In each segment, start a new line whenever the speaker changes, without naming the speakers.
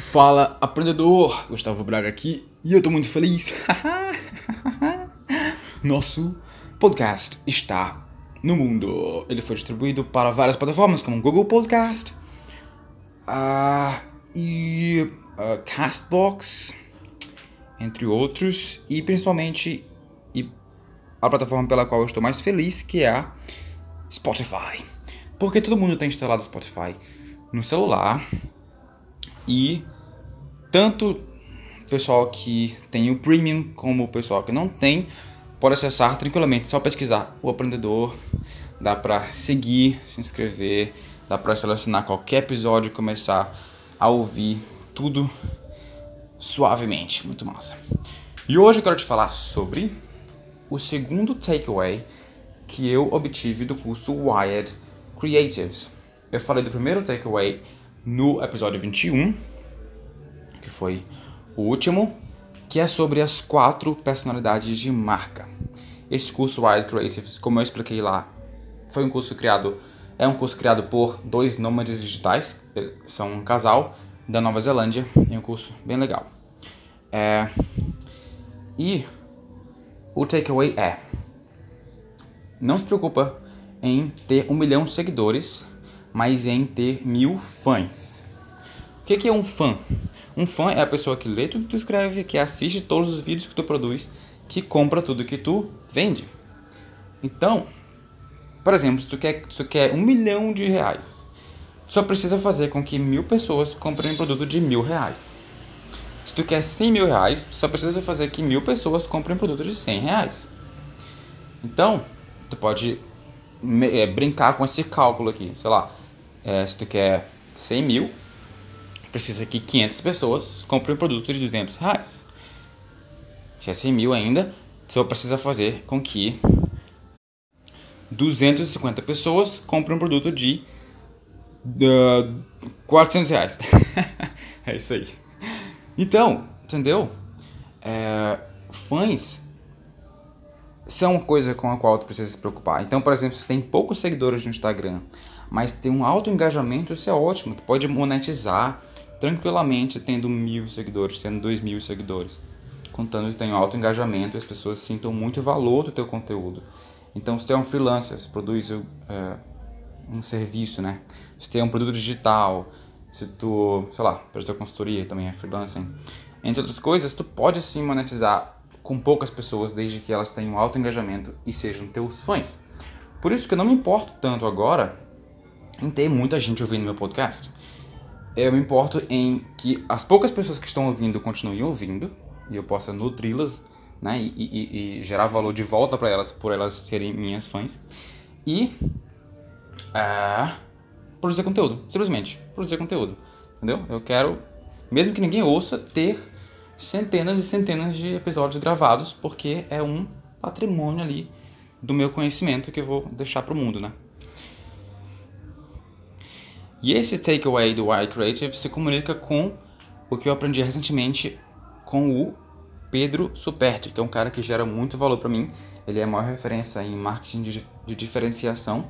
Fala, aprendedor! Gustavo Braga aqui e eu tô muito feliz. Nosso podcast está no mundo. Ele foi distribuído para várias plataformas como Google Podcast uh, e uh, Castbox, entre outros, e principalmente e a plataforma pela qual eu estou mais feliz, que é a Spotify. Porque todo mundo tem instalado Spotify no celular e tanto o pessoal que tem o premium como o pessoal que não tem pode acessar tranquilamente, só pesquisar o aprendedor, dá para seguir, se inscrever, dá para selecionar qualquer episódio e começar a ouvir tudo suavemente, muito massa. E hoje eu quero te falar sobre o segundo takeaway que eu obtive do curso Wired Creatives. Eu falei do primeiro takeaway no episódio 21, que foi o último, que é sobre as quatro personalidades de marca. Esse curso Wild Creatives, como eu expliquei lá, foi um curso criado, é um curso criado por dois nômades digitais, são um casal da Nova Zelândia, é um curso bem legal. É, e o takeaway é: não se preocupa em ter um milhão de seguidores mas em ter mil fãs. O que, é um fã? Um fã é a pessoa que lê tudo que tu escreve, que assiste todos os vídeos que tu produz, que compra tudo que tu vende. Então, por exemplo, se tu quer, se tu quer um milhão de reais, só precisa fazer com que mil pessoas comprem um produto de mil reais. Se tu quer 100 mil reais, só precisa fazer que mil pessoas comprem um produto de 100 reais. Então, tu pode é, brincar com esse cálculo aqui. Sei lá, é, se tu quer 100 mil, precisa que 500 pessoas comprem um produto de 200 reais. Se é 100 mil ainda, tu só precisa fazer com que 250 pessoas comprem um produto de uh, 400 reais. é isso aí. Então, entendeu? É, fãs são uma coisa com a qual tu precisa se preocupar. Então, por exemplo, se tem poucos seguidores no Instagram, mas tem um alto engajamento, isso é ótimo. Tu pode monetizar tranquilamente tendo mil seguidores, tendo dois mil seguidores. Contando que tem um alto engajamento, as pessoas sintam muito valor do teu conteúdo. Então, se tu é um freelancer, se produz uh, um serviço, né? Se tu é um produto digital, se tu, sei lá, presta consultoria também é freelancing. Entre outras coisas, tu pode sim monetizar com poucas pessoas, desde que elas tenham alto engajamento e sejam teus fãs. Por isso que eu não me importo tanto agora em ter muita gente ouvindo meu podcast. Eu me importo em que as poucas pessoas que estão ouvindo continuem ouvindo e eu possa nutri-las né, e, e, e, gerar valor de volta para elas por elas serem minhas fãs e uh, produzir conteúdo, simplesmente produzir conteúdo, entendeu? Eu quero, mesmo que ninguém ouça, ter centenas e centenas de episódios gravados, porque é um patrimônio ali do meu conhecimento que eu vou deixar para o mundo, né? E esse takeaway do Wire Creative se comunica com o que eu aprendi recentemente com o Pedro Superti, que é um cara que gera muito valor para mim. Ele é a maior referência em marketing de, de diferenciação.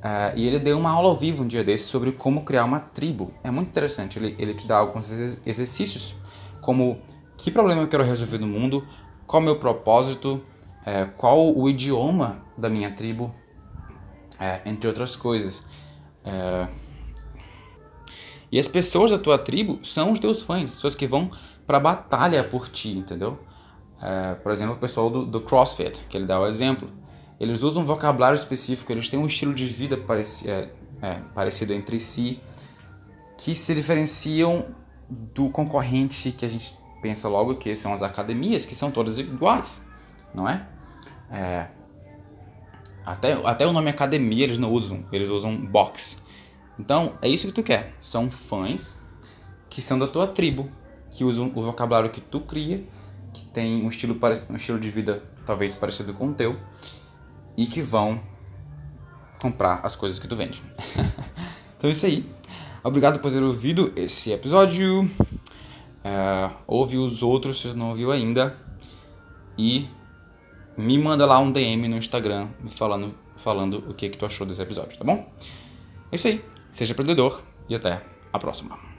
Uh, e ele deu uma aula ao vivo um dia desse sobre como criar uma tribo. É muito interessante. Ele, ele te dá alguns exercícios, como que problema eu quero resolver no mundo, qual o meu propósito, é, qual o idioma da minha tribo, é, entre outras coisas. É... E as pessoas da tua tribo são os teus fãs, pessoas que vão pra batalha por ti, entendeu? É, por exemplo, o pessoal do, do CrossFit, que ele dá o exemplo. Eles usam um vocabulário específico, eles têm um estilo de vida pareci, é, é, parecido entre si, que se diferenciam do concorrente que a gente pensa logo que são as academias, que são todas iguais, não é? é até, até o nome academia eles não usam, eles usam box. Então, é isso que tu quer. São fãs que são da tua tribo, que usam o vocabulário que tu cria, que tem um estilo, um estilo de vida talvez parecido com o teu, e que vão comprar as coisas que tu vende. então é isso aí. Obrigado por ter ouvido esse episódio. É, ouve os outros se não ouviu ainda. E me manda lá um DM no Instagram me falando, falando o que, que tu achou desse episódio, tá bom? É isso aí. Seja empreendedor e até a próxima.